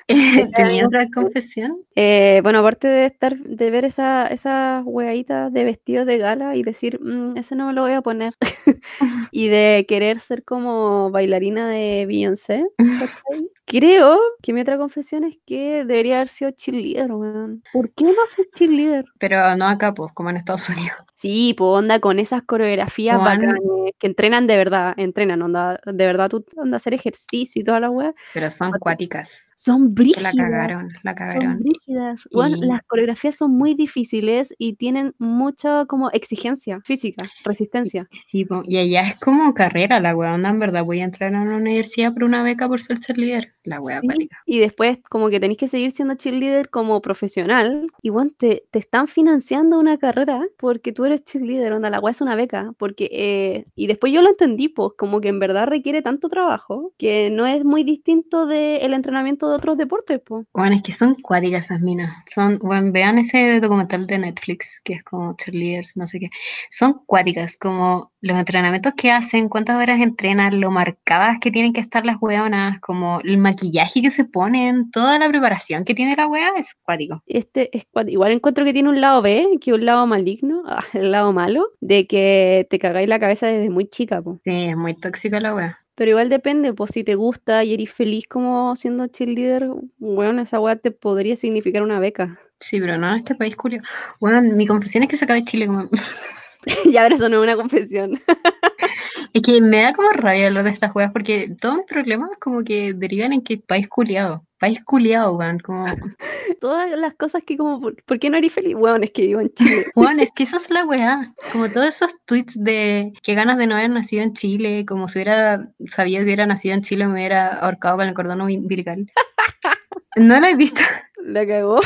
¿Tenía otra confesión? Eh, bueno, aparte de estar, de ver esa, esas weaditas de vestidos de gala y decir, "Mm, ese no me lo voy a poner, y de querer ser como bailarina de Beyoncé, creo que mi otra confesión es que debería haber sido cheerleader, weón. ¿Por qué no soy cheerleader? Pero no acá, pues, como en Estados Unidos. Sí, pues onda con esas coreografías Juan. bacanes, que entrenan de verdad, entrenan, onda, de verdad tú onda hacer ejercicio y toda la wea, Pero son Cuáticas. cuáticas. son Que la brígidas. cagaron, la Son cagaron. brígidas. Bueno, Y- las coreografías son muy difíciles y tienen mucha como exigencia física, resistencia. Sí, po, y allá es como carrera la weá, onda, en verdad voy a entrar a una universidad por una beca por ser cheerleader. La weá Sí. Y después como que tenéis que seguir siendo cheerleader como profesional y bueno, te, te están financiando una carrera porque tú eres cheerleader, onda, la weá es una beca, porque eh, y después yo lo entendí, pues como que en verdad requiere tanto trabajo que no es muy distinto del entrenamiento de otros deportes, pues. Bueno, es que son cuáticas esas minas. Son, bueno, vean ese documental de Netflix que es como cheerleaders, no sé qué. Son cuáticas, como los entrenamientos que hacen, cuántas horas entrenan, lo marcadas que tienen que estar las weonas, como el maquillaje que se ponen, toda la preparación que tiene la wea es cuático. Este es igual encuentro que tiene un lado B, que un lado maligno, ah, el lado malo, de que te cagáis la cabeza desde muy chica, po. Sí, es muy tóxica la wea. Pero igual depende, pues si te gusta y eres feliz como siendo cheerleader, bueno, esa weá te podría significar una beca. Sí, pero no en este país, Julio. Bueno, mi confesión es que se acaba de Chile como... ya, pero eso no es una confesión. Es que me da como rabia hablar de estas juegas porque todos mis problemas como que derivan en que país culiado. País culiado, weón. Como, Todas las cosas que como, ¿por, por qué no eres feliz? Weón, es que vivo en Chile. weón, es que esa es la weá. Como todos esos tweets de que ganas de no haber nacido en Chile, como si hubiera sabido que hubiera nacido en Chile me hubiera ahorcado con el cordón umbilical. No lo he visto. La cagó.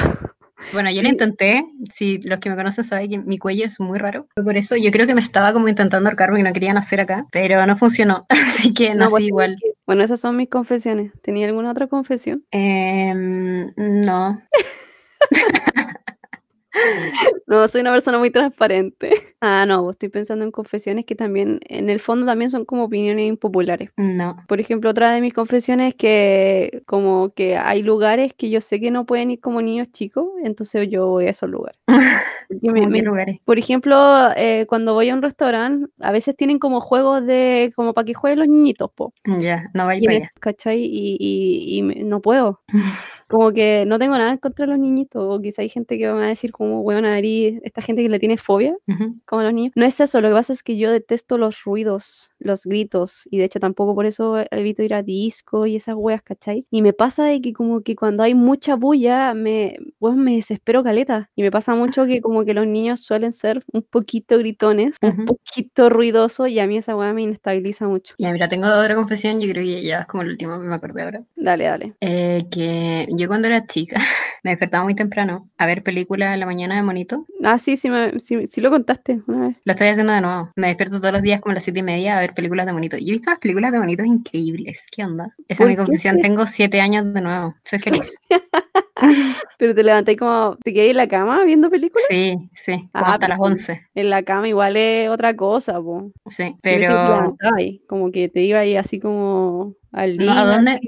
Bueno, yo Sí. lo intenté. Si los que me conocen saben que mi cuello es muy raro. Por eso yo creo que me estaba como intentando ahorcar porque no quería nacer acá, pero no funcionó. Así que nací pues, igual. Bueno, esas son mis confesiones. ¿Tenía alguna otra confesión? Em, no. No, soy una persona muy transparente. Ah, no, estoy pensando en confesiones que también, en el fondo también son como opiniones impopulares. No. Por ejemplo, otra de mis confesiones es que como que hay lugares que yo sé que no pueden ir como niños chicos, entonces yo voy a esos lugares. Por ejemplo, eh, cuando voy a un restaurante, a veces tienen como juegos de, como para que jueguen los niñitos, po. Ya, no en para allá. es- ¿cachai? Y, y- y me- no puedo. Como que no tengo nada en contra de los niñitos, o quizá hay gente que me va a decir como, weón, Ari, esta gente que le tiene fobia, Ujú. como a los niños. No es eso, lo que pasa es que yo detesto los ruidos, los gritos, y de hecho tampoco por eso evito ir a disco y esas weas, ¿cachai? Y me pasa de que como que cuando hay mucha bulla, me, weón, me desespero caleta. Y me pasa mucho que como que los niños suelen ser un poquito gritones, un Ujú. poquito ruidosos, y a mí esa wea me inestabiliza mucho. Ya, mira, tengo otra confesión, yo creo que ya es como el último que me acordé ahora. Dale, dale. Eh, que yo cuando era chica me despertaba muy temprano a ver películas en la mañana de monito. Ah, sí, sí, me- sí, sí lo contaste una vez. Lo estoy haciendo de nuevo. Me despierto todos los días como a las siete y media a ver películas de monito. Y he visto las películas de monitos increíbles. ¿Qué onda? Esa es mi ¿Por qué confesión. te- Tengo siete años de nuevo. Soy feliz. Pero te levanté como, ¿te quedé en la cama viendo películas? Sí, sí. Como Ah, hasta las pero- 11. En la cama igual es otra cosa, po. Sí, pero... como que te iba ahí así como al No, día. ¿a dónde?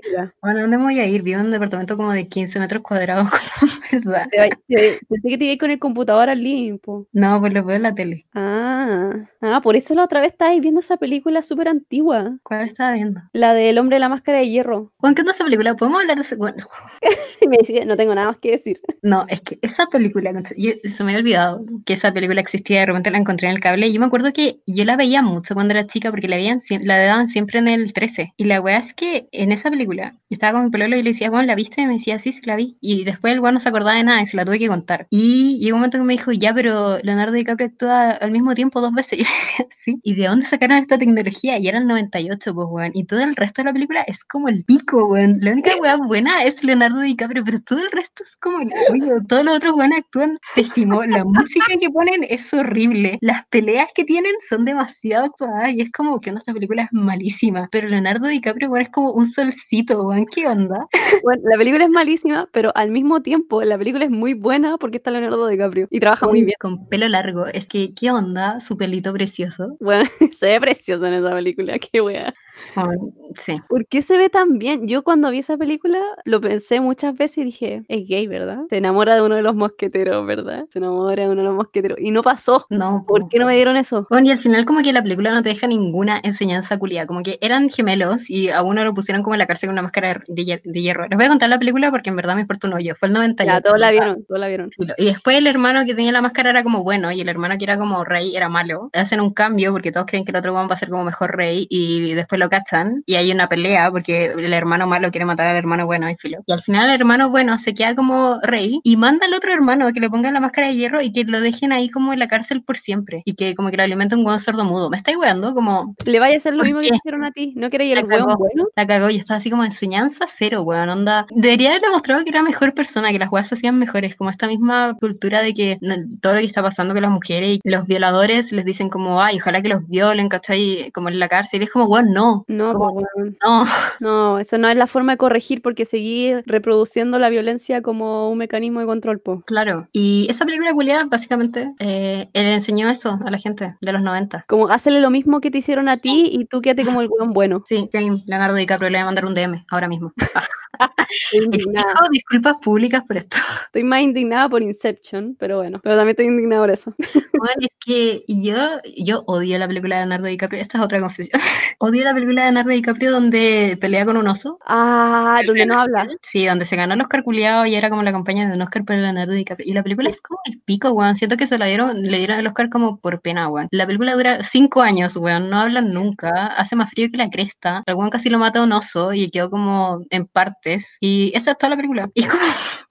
Bueno, ¿dónde voy a ir? Vivo en un departamento como de 15 metros cuadrados, ¿verdad? Pensé que te ibas con el computador al living, po. No, pues lo veo en la tele. Ah, ah, por eso la otra vez estabas viendo esa película súper antigua. ¿Cuál estaba viendo? La del hombre de la máscara de hierro. Juan, ¿qué esa película? ¿Podemos hablar de esa? Bueno, me decía, no tengo nada más que decir. no, es que esa película, yo, se me había olvidado que esa película existía, de repente la encontré en el cable. Y yo me acuerdo que yo la veía mucho cuando era chica porque la, veían, la daban siempre en el 13. Y la weá es que en esa película, estaba con mi pololo y le decía, bueno, ¿la viste? Y me decía, sí, sí, la vi. Y después el weón no se acordaba de nada y se la tuve que contar. Y llegó un momento que me dijo, ya, pero Leonardo DiCaprio actúa al mismo tiempo dos veces. Y yo sí. ¿Y de dónde sacaron esta tecnología? Y era el 98, pues, weón. Y todo el resto de la película es como el pico, weón. La única weá buena es Leonardo DiCaprio, pero todo el resto es como el hoyo. Todos los otros weones actúan pésimo. La música que ponen es horrible. Las peleas que tienen son demasiado actuadas y es como que onda, esta película es malísima. Pero Leonardo DiCaprio, weón, es como un solcito. ¿Qué onda? Bueno, la película es malísima, pero al mismo tiempo la película es muy buena porque está Leonardo DiCaprio y trabaja muy Weón, bien. Con pelo largo. Es que, ¿qué onda? Su pelito precioso. Bueno, se ve precioso en esa película, qué wea. Sí. ¿Por qué se ve tan bien? Yo cuando vi esa película lo pensé muchas veces y dije, es gay, ¿verdad? Se enamora de uno de los mosqueteros, ¿verdad? Se enamora de uno de los mosqueteros. Y no pasó. No, ¿Por po. qué no me dieron eso? Bueno, y al final como que la película no te deja ninguna enseñanza culia, como que eran gemelos y a uno lo pusieron como en la cárcel con una máscara de, de hier- de hierro. Les voy a contar la película porque en verdad me importa un hoyo, fue el 98. Ya, todos la vieron, todos la vieron. Y después el hermano que tenía la máscara era como bueno y el hermano que era como rey era malo. Hacen un cambio porque todos creen que el otro va a ser como mejor rey y después lo cachan y hay una pelea porque el hermano malo quiere matar al hermano bueno y filo. Y al final el hermano bueno se queda como rey y manda al otro hermano a que le ponga la máscara de hierro y que lo dejen ahí como en la cárcel por siempre y que como que lo alimenta un weón sordo mudo. Me estáis weando como Le vaya a hacer lo ¿Por mismo que qué? te hicieron a ti. ¿No queréis el cagó. bueno? la cagó y estaba así como enseñanza cero, weón, onda. Debería haber demostrado que era mejor persona, que las weas se hacían mejores, como esta misma cultura de que todo lo que está pasando con las mujeres y los violadores les dicen como, ay, ojalá que los violen, ¿cachai? Como en la cárcel, y es como, weón, no, No, Como- po, weón. no, no, eso no es la forma de corregir porque seguir reproduciendo la violencia como un mecanismo de control, po. claro. Y esa película culiada, básicamente, eh, le enseñó eso a la gente de los 90. Como hácele lo mismo que te hicieron a ti y tú quédate como el weón bueno. Sí, Leonardo DiCaprio le voy a mandar un DM ahora mismo. Indignada. Exijo disculpas públicas por esto. Estoy más indignada por Inception, pero bueno, pero también estoy indignada por eso. Bueno, es que yo, yo odio la película de Leonardo DiCaprio. Esta es otra confesión. odio la película de Leonardo DiCaprio donde pelea con un oso. Ah, donde no habla. Sí, donde se ganó el Oscar culiado y era como la compañía de un Oscar para Leonardo DiCaprio. Y la película es como el pico, weón. Siento que se la dieron, le dieron el Oscar como por pena, weón. La película dura cinco años, weón. No hablan nunca. Hace más frío que la cresta. El weón casi lo mata a un oso y quedó como en partes. Y esa es toda la película. Y como,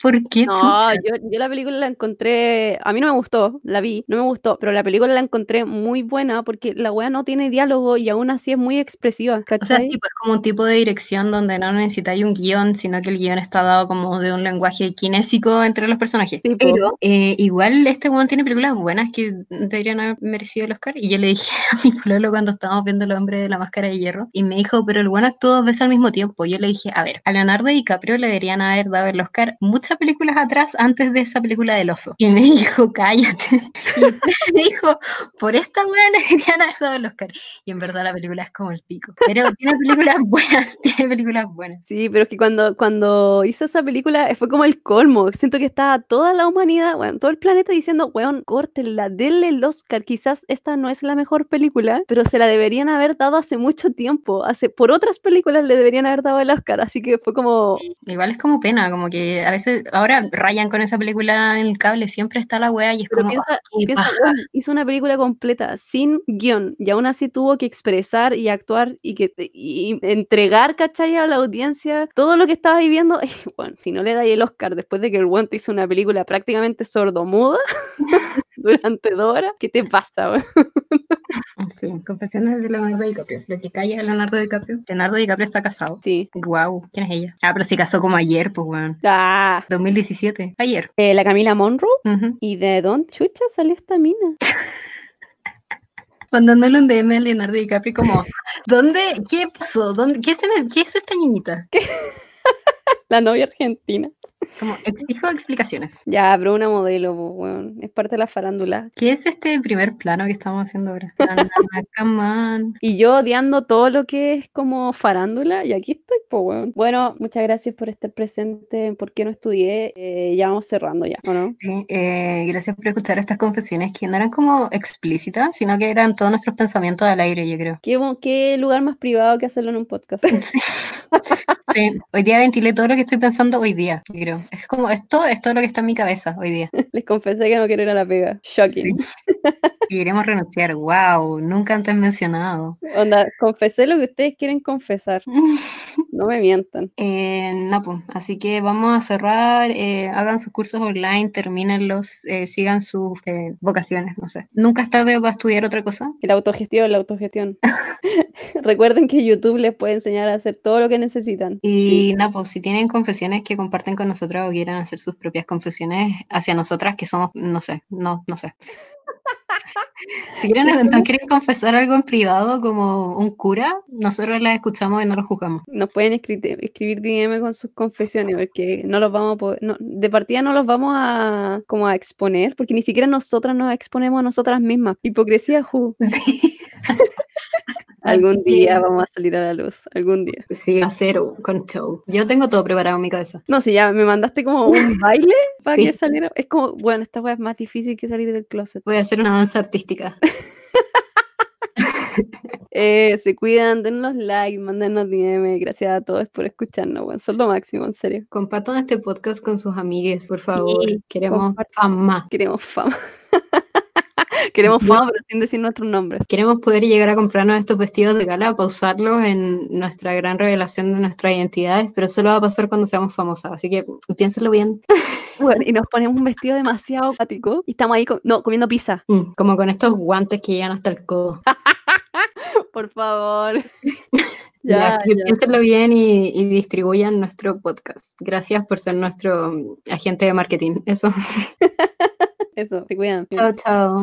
¿por qué? No, yo, yo la película la encontré, a mí no me gustó, la vi, no me gustó, pero la película la encontré muy buena porque la wea no tiene diálogo y aún así es muy expresiva, O sea, ¿cachai? tipo, es como un tipo de dirección donde no necesitáis un guion, sino que el guion está dado como de un lenguaje kinésico entre los personajes. Pero eh, igual este weón tiene películas buenas que deberían haber merecido el Oscar. Y yo le dije a mi pololo cuando estábamos viendo El hombre de la máscara de hierro, y me dijo, pero el weón actuó dos veces al mismo tiempo. Yo le dije, a ver, a Leonardo DiCaprio le deberían haber dado el Oscar muchas películas atrás antes de esa película del oso. Y me dijo, cállate. Y me dijo, por esta weá le deberían haber dado el Oscar. Y en verdad la película es como el pico. Pero tiene películas buenas, tiene películas buenas. Sí, pero es que cuando, cuando hizo esa película eh, fue como el colmo. Siento que estaba toda la humanidad, bueno, todo el planeta diciendo, weón, córtenla, denle el Oscar. Quizás esta no es la mejor película, pero se la deberían haber dado hace mucho tiempo. Hace, por otras películas le deberían haber dado el Oscar. Así que fue como, Igual es como pena, como que a veces, ahora rayan con esa película en el cable, siempre está la wea y es Pero como, piensa, "Ah, qué piensa, paja". weón, hizo una película completa, sin guion, y aún así tuvo que expresar y actuar y, que, y entregar, ¿cachai? A la audiencia todo lo que estaba viviendo. Y, bueno, si no le dais el Oscar después de que el weón te hizo una película prácticamente sordomuda durante dos horas, ¿qué te pasa, fin, confesiones de Leonardo DiCaprio. Lo que calla es Leonardo DiCaprio. Leonardo DiCaprio está casado. Sí. Wow, ¿quién es ella? Ah, pero se casó como ayer, pues weón. Ah, 2017, ayer. eh, la Camila Monroe. ¿Y de dónde chucha salió esta mina? Mandándole un DM a Leonardo DiCaprio como, ¿dónde? ¿Qué pasó? ¿Dónde? ¿Qué, es, ¿Qué es esta niñita? La novia argentina. Como, exijo explicaciones. Ya, pero una modelo, po, weón. Es parte de la farándula. ¿Qué es este primer plano que estamos haciendo ahora? Y yo odiando todo lo que es como farándula, y aquí estoy, pues, weón. Bueno, muchas gracias por estar presente en ¿Por qué no estudié? Eh, ya vamos cerrando ya, ¿o no? Sí, eh, gracias por escuchar estas confesiones que no eran como explícitas, sino que eran todos nuestros pensamientos al aire, yo creo. ¿Qué, qué lugar más privado que hacerlo en un podcast? Sí. Sí, hoy día ventilé todo lo que estoy pensando hoy día, yo creo. Es como, esto es todo lo que está en mi cabeza hoy día. Les confesé que no quiero ir a la pega. Shocking. Y queremos renunciar, wow, nunca antes mencionado. Onda, confesé lo que ustedes quieren confesar. No me mientan. Eh, no, pues, así que vamos a cerrar, eh, hagan sus cursos online, termínenlos, eh, sigan sus eh, vocaciones, no sé. Nunca es tarde para estudiar otra cosa. La autogestión, la autogestión. Recuerden que YouTube les puede enseñar a hacer todo lo que necesitan. Y Sí. nada, pues si tienen confesiones que comparten con nosotras o quieran hacer sus propias confesiones hacia nosotras, que somos, no sé, no, no sé. Si quieren, quieren confesar algo en privado como un cura, nosotros las escuchamos y no los juzgamos. Nos pueden escri- escribir DM con sus confesiones, porque no los vamos a poder, no, de partida no los vamos a como a exponer, porque ni siquiera nosotras nos exponemos a nosotras mismas. Hipocresía, ju. Sí, Algún día vamos a salir a la luz, algún día. sí, a ser con show. Yo tengo todo preparado en mi cabeza. No, si ya me mandaste como un baile para Sí. que saliera. Es como, bueno, esta weá es más difícil que salir del closet. Voy a hacer una danza artística. Eh, se cuidan, denos like, mándenos DM. Gracias a todos por escucharnos, weón. Son lo máximo, en serio. Compartan este podcast con sus amigues, por favor. Sí, Queremos compartan. fama. Queremos fama. Queremos fama, pero sin decir nuestros nombres. Queremos poder llegar a comprarnos estos vestidos de gala para usarlos en nuestra gran revelación de nuestras identidades, pero eso lo va a pasar cuando seamos famosas, así que piénsenlo bien. Bueno, y nos ponemos un vestido demasiado apático y estamos ahí, no, comiendo pizza. Mm, como con estos guantes que llegan hasta el codo. Por favor. Ya, piénsenlo bien y, y distribuyan nuestro podcast. Gracias por ser nuestro agente de marketing. Eso. Eso, se cuidan. Chao, chao.